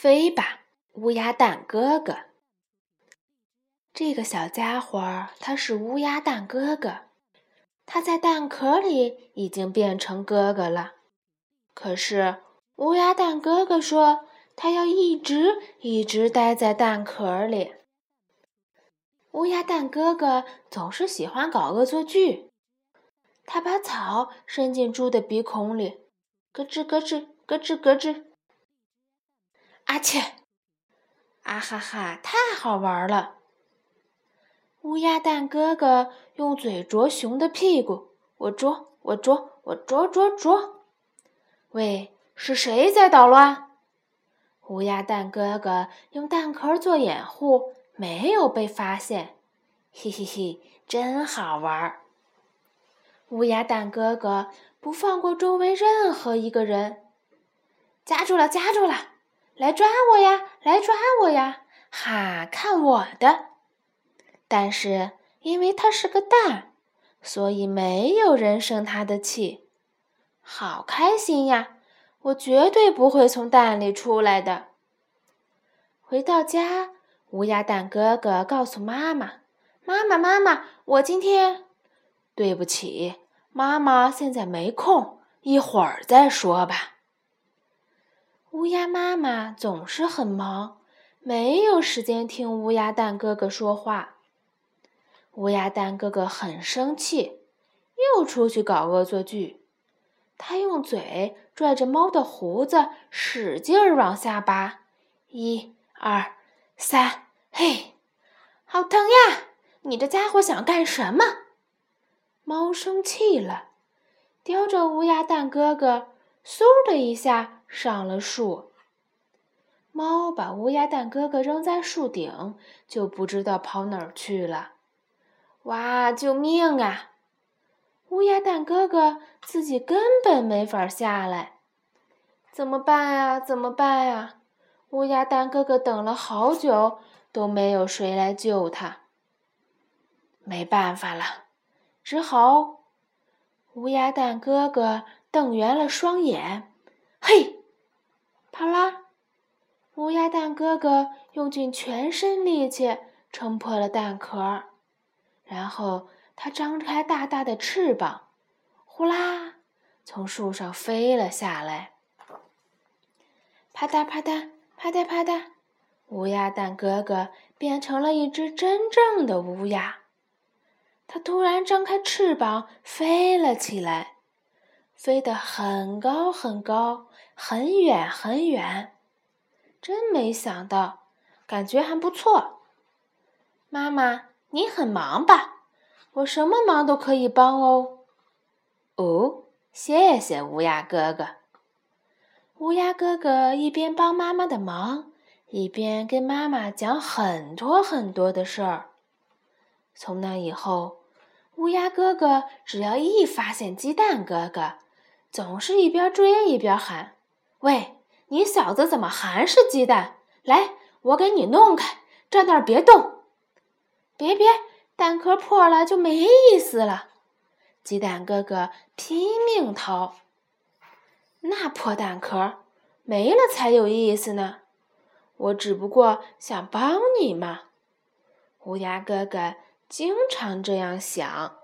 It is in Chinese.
飞吧，乌鸦蛋哥哥！这个小家伙他是乌鸦蛋哥哥，他在蛋壳里已经变成哥哥了。可是乌鸦蛋哥哥说，他要一直一直待在蛋壳里。乌鸦蛋哥哥总是喜欢搞恶作剧，他把草伸进猪的鼻孔里，咯吱咯吱，咯吱咯吱。阿切！啊哈哈，太好玩了！乌鸦蛋哥哥用嘴啄熊的屁股，我啄，我啄，我啄啄啄。喂，是谁在捣乱？乌鸦蛋哥哥用蛋壳做掩护，没有被发现。嘿嘿嘿，真好玩！乌鸦蛋哥哥不放过周围任何一个人。夹住了，夹住了！来抓我呀！来抓我呀！哈，看我的！但是因为它是个蛋，所以没有人生它的气。好开心呀！我绝对不会从蛋里出来的。回到家，乌鸦蛋哥哥告诉妈妈：“妈妈，妈妈，我今天……对不起，妈妈现在没空，一会儿再说吧。”乌鸦妈妈总是很忙，没有时间听乌鸦蛋哥哥说话。乌鸦蛋哥哥很生气，又出去搞恶作剧。他用嘴拽着猫的胡子，使劲儿往下拔。一、二、三，嘿，好疼呀！你这家伙想干什么？猫生气了，叼着乌鸦蛋哥哥，嗖的一下。上了树，猫把乌鸦蛋哥哥扔在树顶，就不知道跑哪儿去了。哇！救命啊！乌鸦蛋哥哥自己根本没法下来，怎么办呀？怎么办呀？乌鸦蛋哥哥等了好久，都没有谁来救他。没办法了，只好……乌鸦蛋哥哥瞪圆了双眼，嘿！啪啦，乌鸦蛋哥哥用尽全身力气撑破了蛋壳，然后他张开大大的翅膀，呼啦，从树上飞了下来。啪嗒啪嗒啪嗒啪嗒，乌鸦蛋哥哥变成了一只真正的乌鸦。他突然张开翅膀飞了起来。飞得很高很高，很远很远，真没想到，感觉还不错。妈妈，你很忙吧？我什么忙都可以帮哦。哦，谢谢乌鸦哥哥。乌鸦哥哥一边帮妈妈的忙，一边跟妈妈讲很多很多的事儿。从那以后，乌鸦哥哥只要一发现鸡蛋哥哥，总是一边追一边喊：“喂，你小子怎么还是鸡蛋？来，我给你弄开，站那儿别动！别别，蛋壳破了就没意思了。”鸡蛋哥哥拼命逃，那破蛋壳没了才有意思呢。我只不过想帮你嘛。乌鸦哥哥经常这样想。